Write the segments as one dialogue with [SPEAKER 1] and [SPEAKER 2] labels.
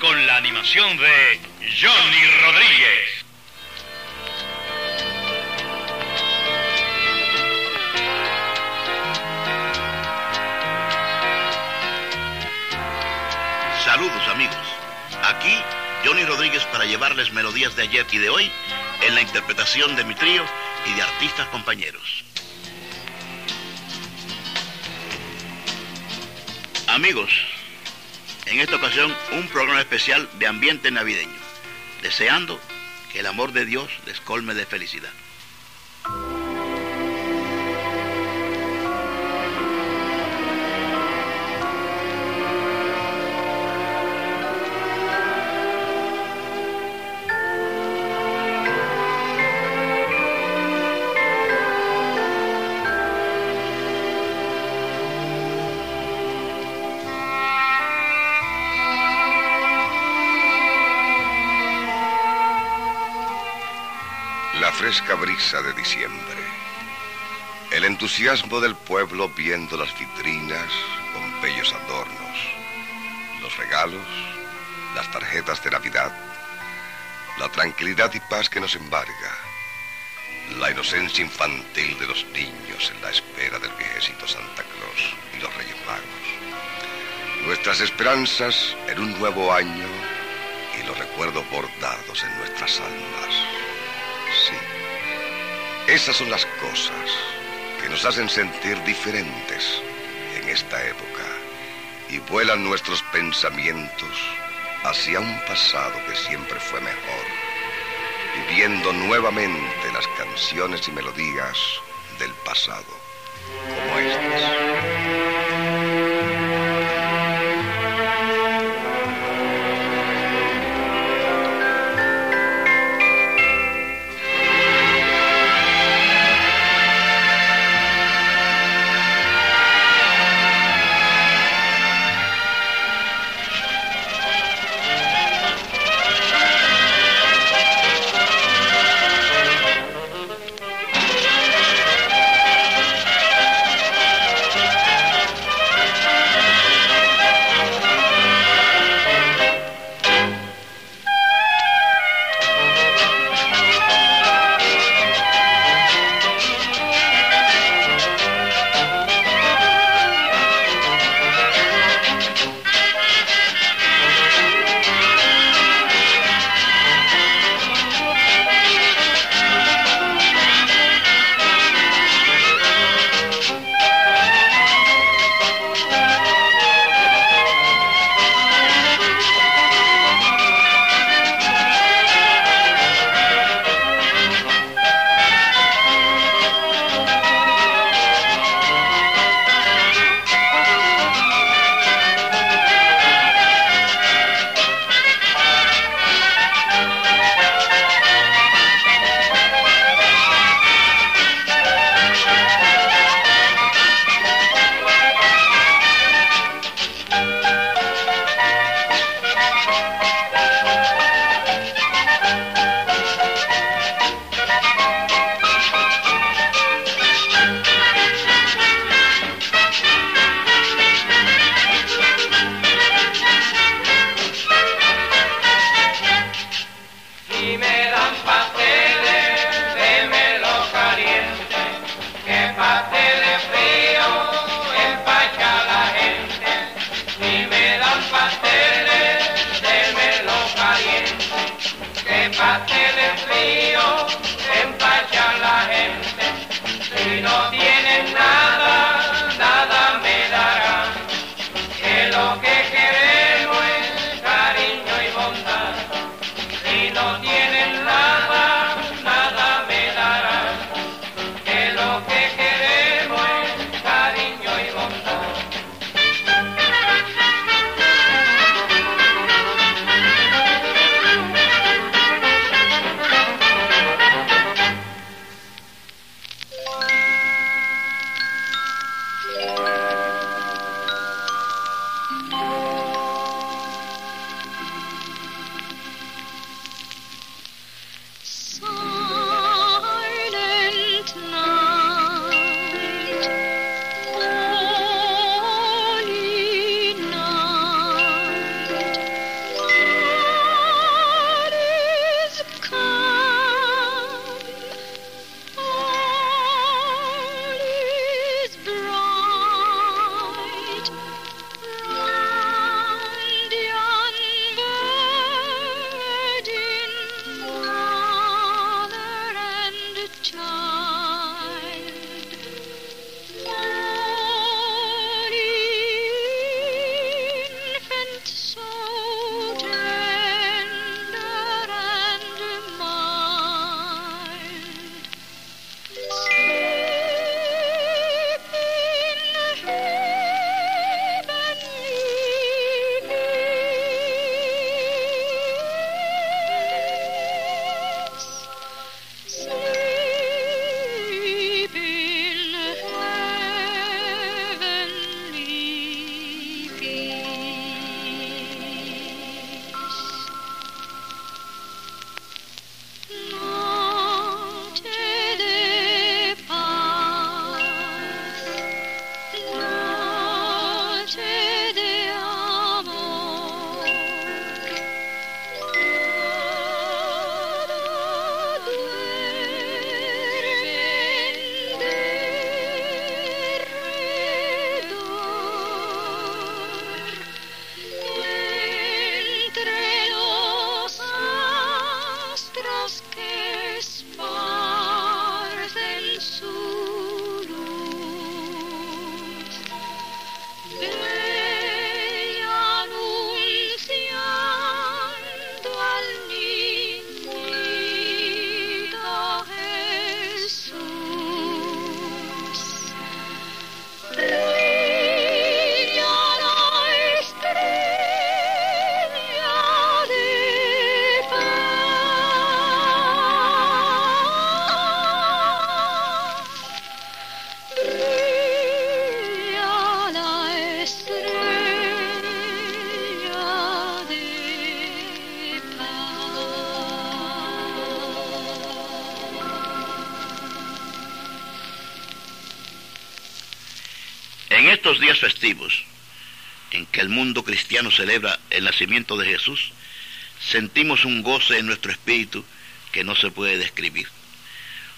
[SPEAKER 1] con la animación de Johnny Rodríguez.
[SPEAKER 2] Saludos amigos. Aquí Johnny Rodríguez para llevarles melodías de ayer y de hoy en la interpretación de mi trío y de artistas compañeros. Amigos, en esta ocasión un programa especial de ambiente navideño, deseando que el amor de Dios les colme de felicidad.
[SPEAKER 3] Fresca brisa de diciembre. El entusiasmo del pueblo viendo las vitrinas con bellos adornos. Los regalos, las tarjetas de Navidad. La tranquilidad y paz que nos embarga. La inocencia infantil de los niños en la espera del viejecito Santa Claus y los Reyes Magos. Nuestras esperanzas en un nuevo año y los recuerdos bordados en nuestras almas. Sí. Esas son las cosas que nos hacen sentir diferentes en esta época y vuelan nuestros pensamientos hacia un pasado que siempre fue mejor, viviendo nuevamente las canciones y melodías del pasado, como estas.
[SPEAKER 2] Cristiano celebra el nacimiento de Jesús, sentimos un goce en nuestro espíritu que no se puede describir.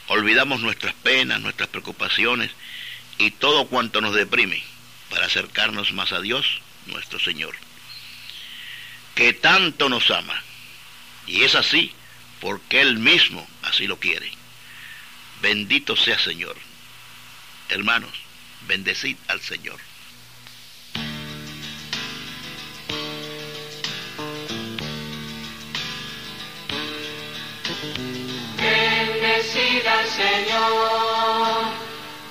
[SPEAKER 2] Olvidamos nuestras penas, nuestras preocupaciones y todo cuanto nos deprime para acercarnos más a Dios, nuestro Señor, que tanto nos ama. Y es así porque Él mismo así lo quiere. Bendito sea Señor. Hermanos, bendecid al Señor.
[SPEAKER 4] Señor,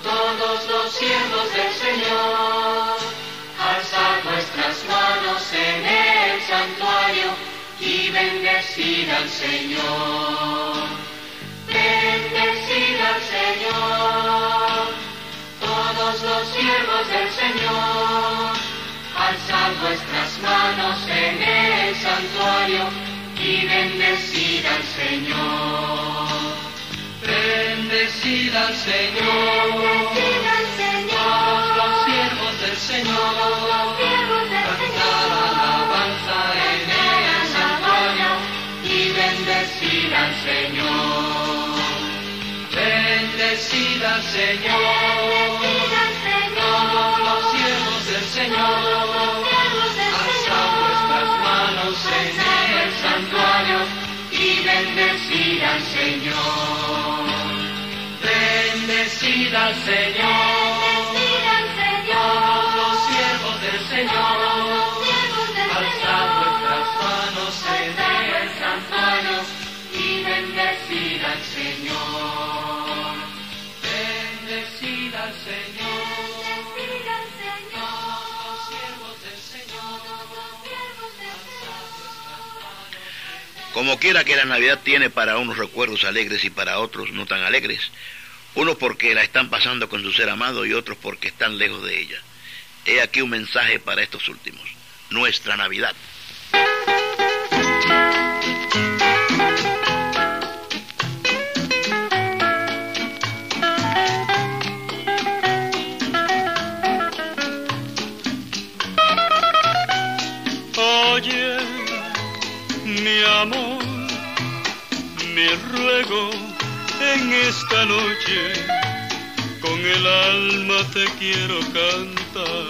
[SPEAKER 4] todos los siervos del Señor. Alzad vuestras manos en el santuario y bendecid al Señor. Bendecid al Señor, todos los siervos del Señor. Alzad vuestras manos en el santuario y bendecid al Señor. Bendecid al Señor. Todos los siervos del Señor. Cantar alabanza en el santuario y bendecid al Señor. Bendecid al Señor. Todos los siervos del Señor. Alzad vuestras manos en el santuario y bendecid al Señor. Bendecid al Señor. Todos los siervos del Señor. Alzad vuestras manos en el santuario y bendecid al Señor. Bendecid al Señor. Todos los siervos del Señor.
[SPEAKER 2] Como quiera que la Navidad tiene para unos recuerdos alegres y para otros no tan alegres, unos porque la están pasando con su ser amado y otros porque están lejos de ella. He aquí un mensaje para estos últimos. Nuestra Navidad.
[SPEAKER 5] Oye, mi amor, mi ruego en esta noche, con el alma te quiero cantar.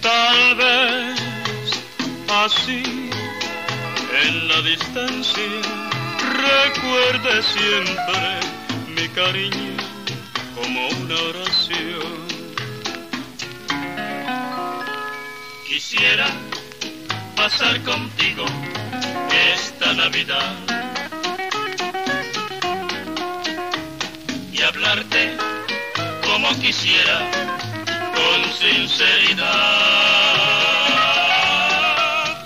[SPEAKER 5] Tal vez así, en la distancia, recuerde siempre mi cariño como una oración. Quisiera pasar contigo esta Navidad hablarte como quisiera con sinceridad.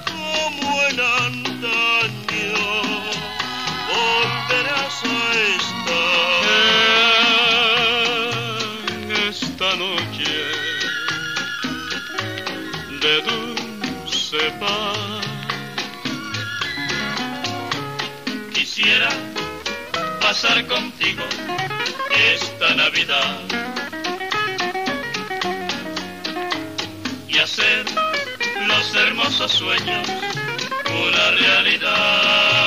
[SPEAKER 5] Como en antaño volverás a estar esta noche de dulce paz. Quisiera pasar contigo esta Navidad y hacer los hermosos sueños una realidad.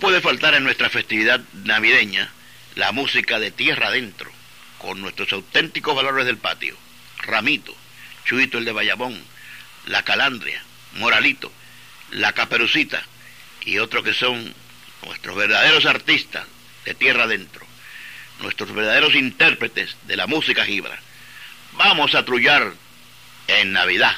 [SPEAKER 6] Puede faltar en nuestra festividad navideña la música de tierra adentro, con nuestros auténticos valores del patio. Ramito, Chuito el de Bayamón, La Calandria, Moralito, La Caperucita y otros que son nuestros verdaderos artistas de tierra adentro, nuestros verdaderos intérpretes de la música gibra. Vamos a trullar en Navidad.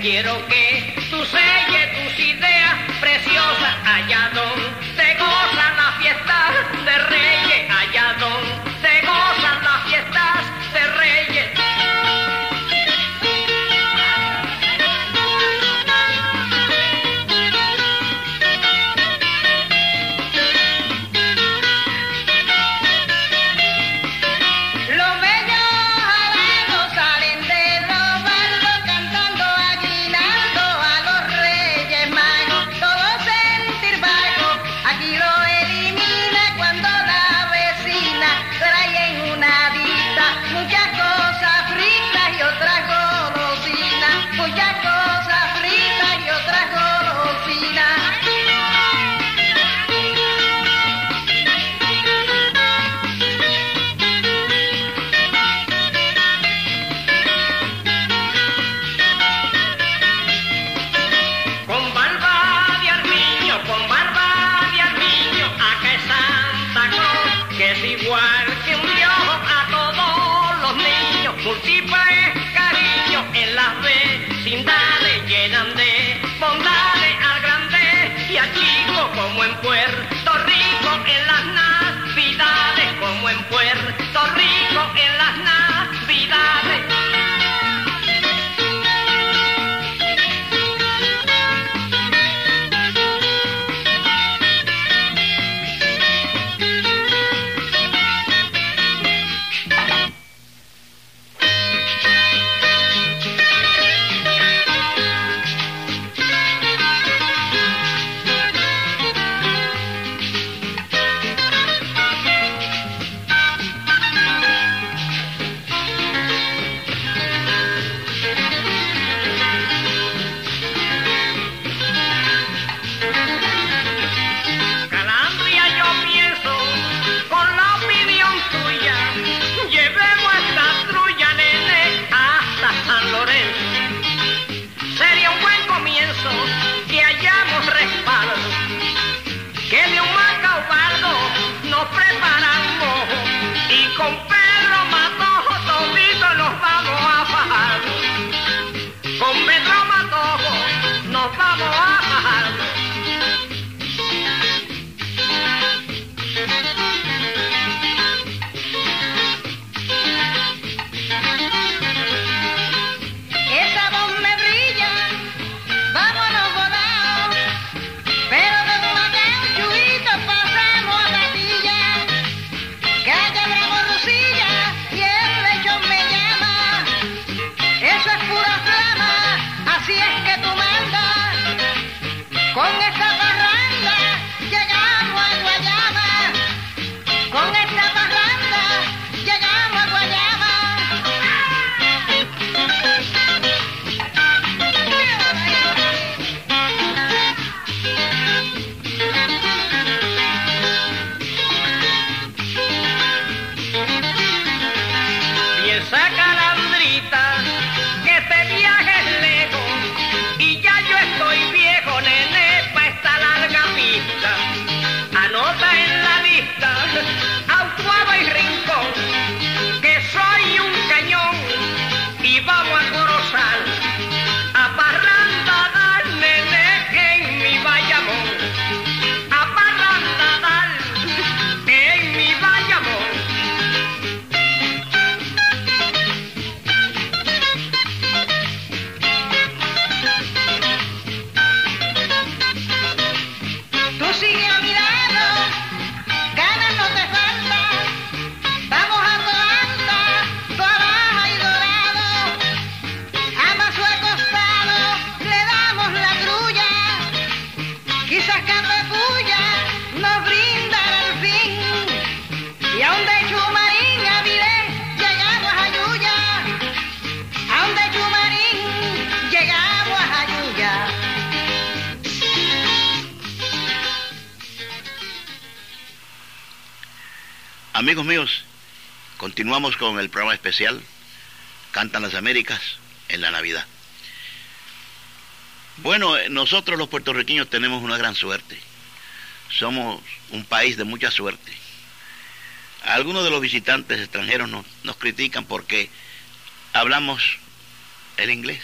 [SPEAKER 7] quiero que tú seas.
[SPEAKER 2] Amigos míos, continuamos con el programa especial Cantan las Américas en la Navidad. Bueno, eh, nosotros los puertorriqueños tenemos una gran suerte. Somos un país de mucha suerte. Algunos de los visitantes extranjeros nos, nos critican porque hablamos el inglés,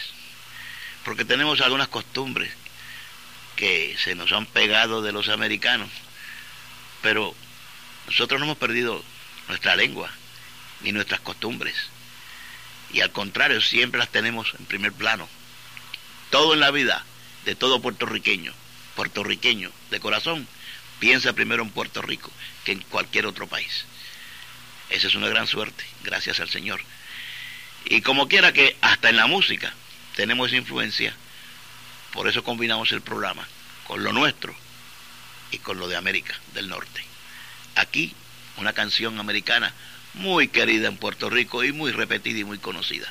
[SPEAKER 2] porque tenemos algunas costumbres que se nos han pegado de los americanos, pero nosotros no hemos perdido nuestra lengua ni nuestras costumbres, y al contrario, siempre las tenemos en primer plano. Todo en la vida de todo puertorriqueño, puertorriqueño de corazón, piensa primero en Puerto Rico que en cualquier otro país. Esa es una gran suerte, gracias al Señor. Y como quiera que hasta en la música tenemos esa influencia, por eso combinamos el programa con lo nuestro y con lo de América del Norte. Aquí una canción americana muy querida en Puerto Rico y muy repetida y muy conocida.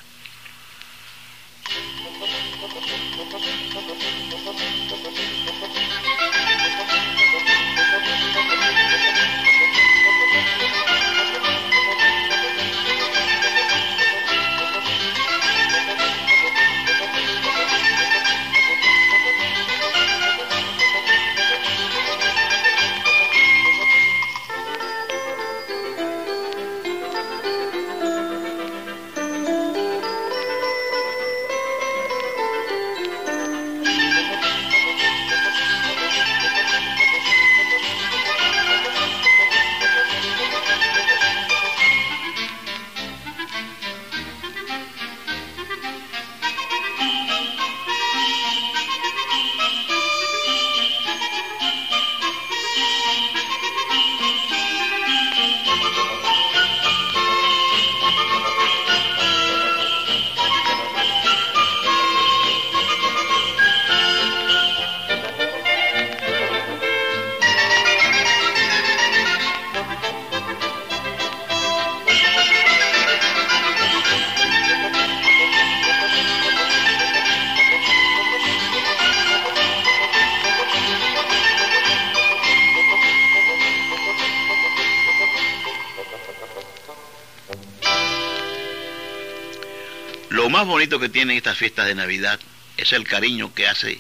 [SPEAKER 2] Bonito que tienen estas fiestas de Navidad es el cariño que hace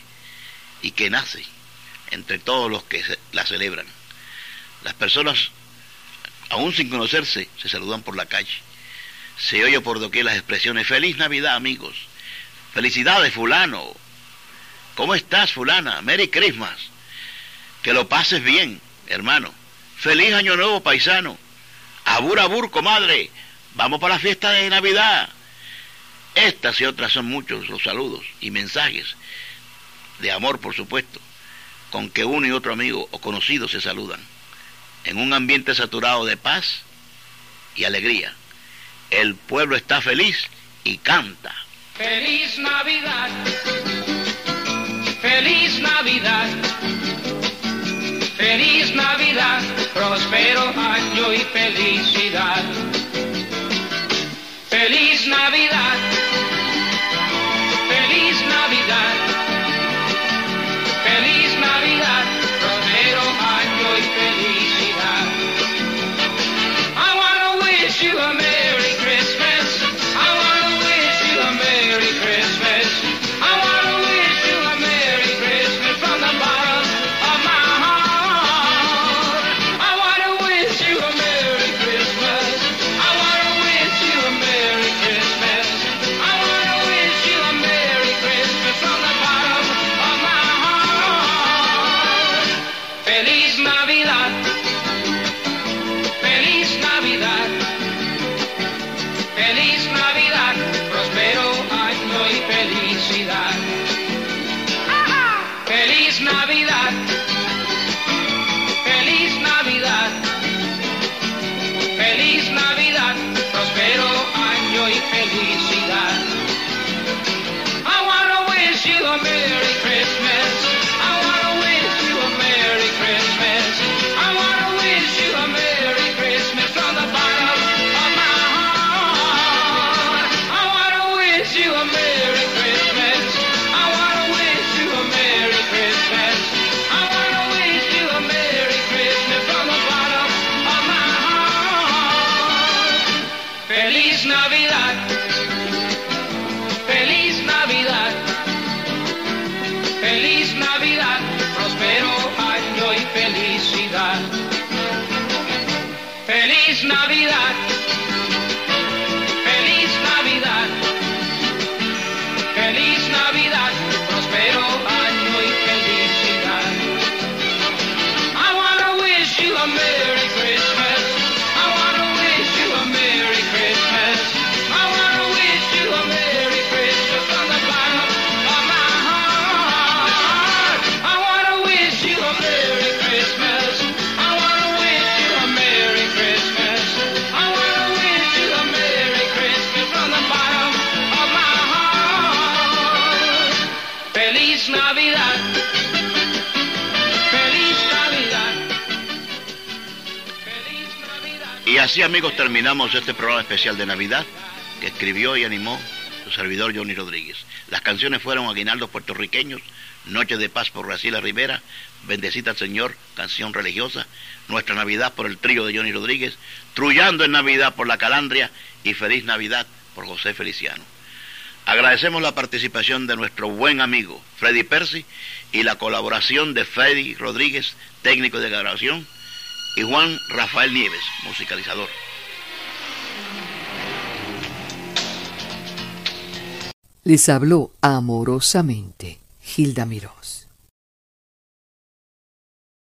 [SPEAKER 2] y que nace entre todos los que la celebran. Las personas, aún sin conocerse, se saludan por la calle. Se oye por doquier las expresiones, feliz Navidad amigos, felicidades fulano, ¿cómo estás fulana? Merry Christmas, que lo pases bien, hermano, feliz año nuevo paisano, abur abur comadre, vamos para la fiesta de Navidad. Estas y otras son muchos los saludos y mensajes de amor, por supuesto, con que uno y otro amigo o conocido se saludan, en un ambiente saturado de paz y alegría. El pueblo está feliz y canta.
[SPEAKER 8] Feliz Navidad, feliz Navidad, feliz Navidad, próspero año y felicidad. Navidad.
[SPEAKER 2] Y así amigos terminamos este programa especial de Navidad que escribió y animó su servidor Johnny Rodríguez. Las canciones fueron Aguinaldos puertorriqueños, Noche de Paz por Graciela Rivera, Bendecita al Señor, canción religiosa, Nuestra Navidad por el trío de Johnny Rodríguez, Trullando en Navidad por La Calandria y Feliz Navidad por José Feliciano. Agradecemos la participación de nuestro buen amigo Freddy Percy y la colaboración de Freddy Rodríguez, técnico de grabación, y Juan Rafael Nieves, musicalizador.
[SPEAKER 9] Les habló amorosamente Gilda Mirós.